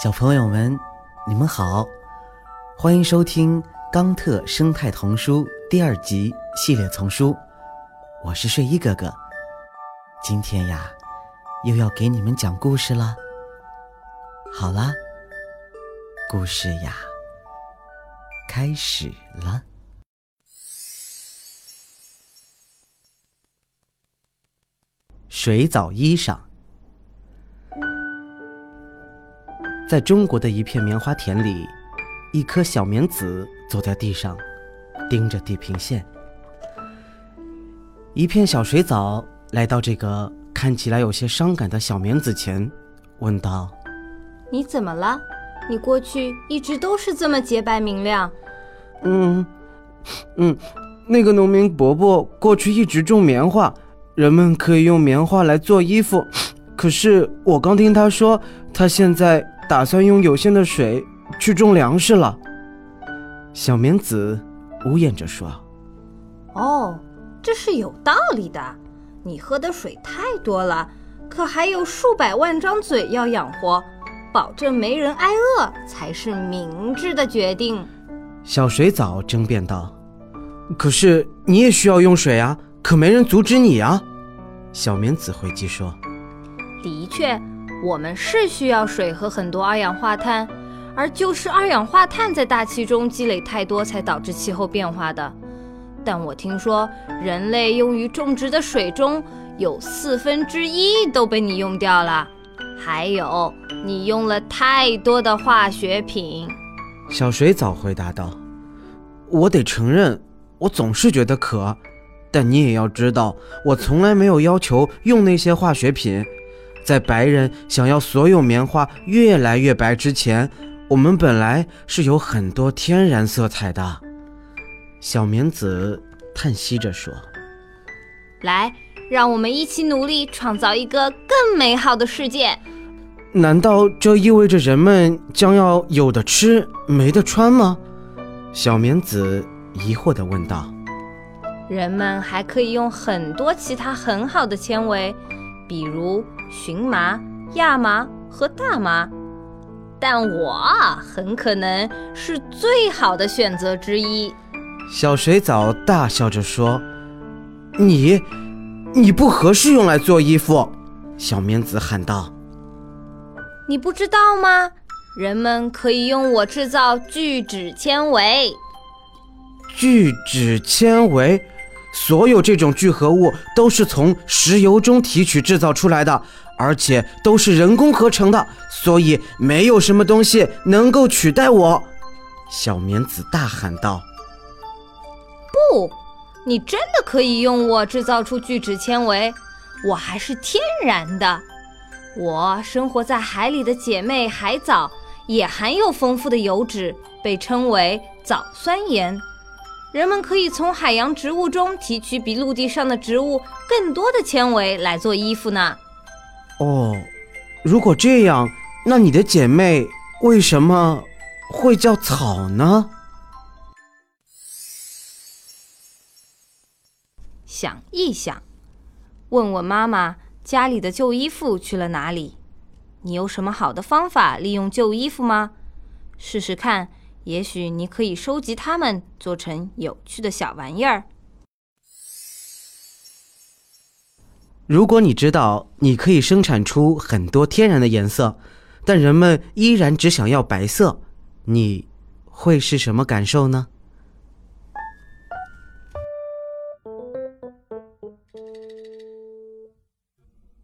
小朋友们，你们好，欢迎收听《冈特生态童书》第二集系列丛书。我是睡衣哥哥，今天呀，又要给你们讲故事了。好啦，故事呀，开始了。水藻衣裳。在中国的一片棉花田里，一颗小棉籽走在地上，盯着地平线。一片小水藻来到这个看起来有些伤感的小棉籽前，问道：“你怎么了？你过去一直都是这么洁白明亮。”“嗯，嗯，那个农民伯伯过去一直种棉花，人们可以用棉花来做衣服。可是我刚听他说，他现在……”打算用有限的水去种粮食了。小棉子呜咽着说：“哦，这是有道理的。你喝的水太多了，可还有数百万张嘴要养活，保证没人挨饿才是明智的决定。”小水藻争辩道：“可是你也需要用水啊，可没人阻止你啊。”小棉子回击说：“的确。”我们是需要水和很多二氧化碳，而就是二氧化碳在大气中积累太多，才导致气候变化的。但我听说，人类用于种植的水中有四分之一都被你用掉了，还有你用了太多的化学品。小水藻回答道：“我得承认，我总是觉得渴，但你也要知道，我从来没有要求用那些化学品。”在白人想要所有棉花越来越白之前，我们本来是有很多天然色彩的。小棉子叹息着说：“来，让我们一起努力，创造一个更美好的世界。难道这意味着人们将要有的吃，没得穿吗？”小棉子疑惑地问道。“人们还可以用很多其他很好的纤维，比如……”荨麻、亚麻和大麻，但我很可能是最好的选择之一。小水藻大笑着说：“你，你不合适用来做衣服。”小棉子喊道：“你不知道吗？人们可以用我制造聚酯纤维。聚酯纤维。”所有这种聚合物都是从石油中提取制造出来的，而且都是人工合成的，所以没有什么东西能够取代我。”小棉子大喊道。“不，你真的可以用我制造出聚酯纤维，我还是天然的。我生活在海里的姐妹海藻也含有丰富的油脂，被称为藻酸盐。”人们可以从海洋植物中提取比陆地上的植物更多的纤维来做衣服呢。哦，如果这样，那你的姐妹为什么会叫草呢？想一想，问问妈妈家里的旧衣服去了哪里？你有什么好的方法利用旧衣服吗？试试看。也许你可以收集它们，做成有趣的小玩意儿。如果你知道你可以生产出很多天然的颜色，但人们依然只想要白色，你会是什么感受呢？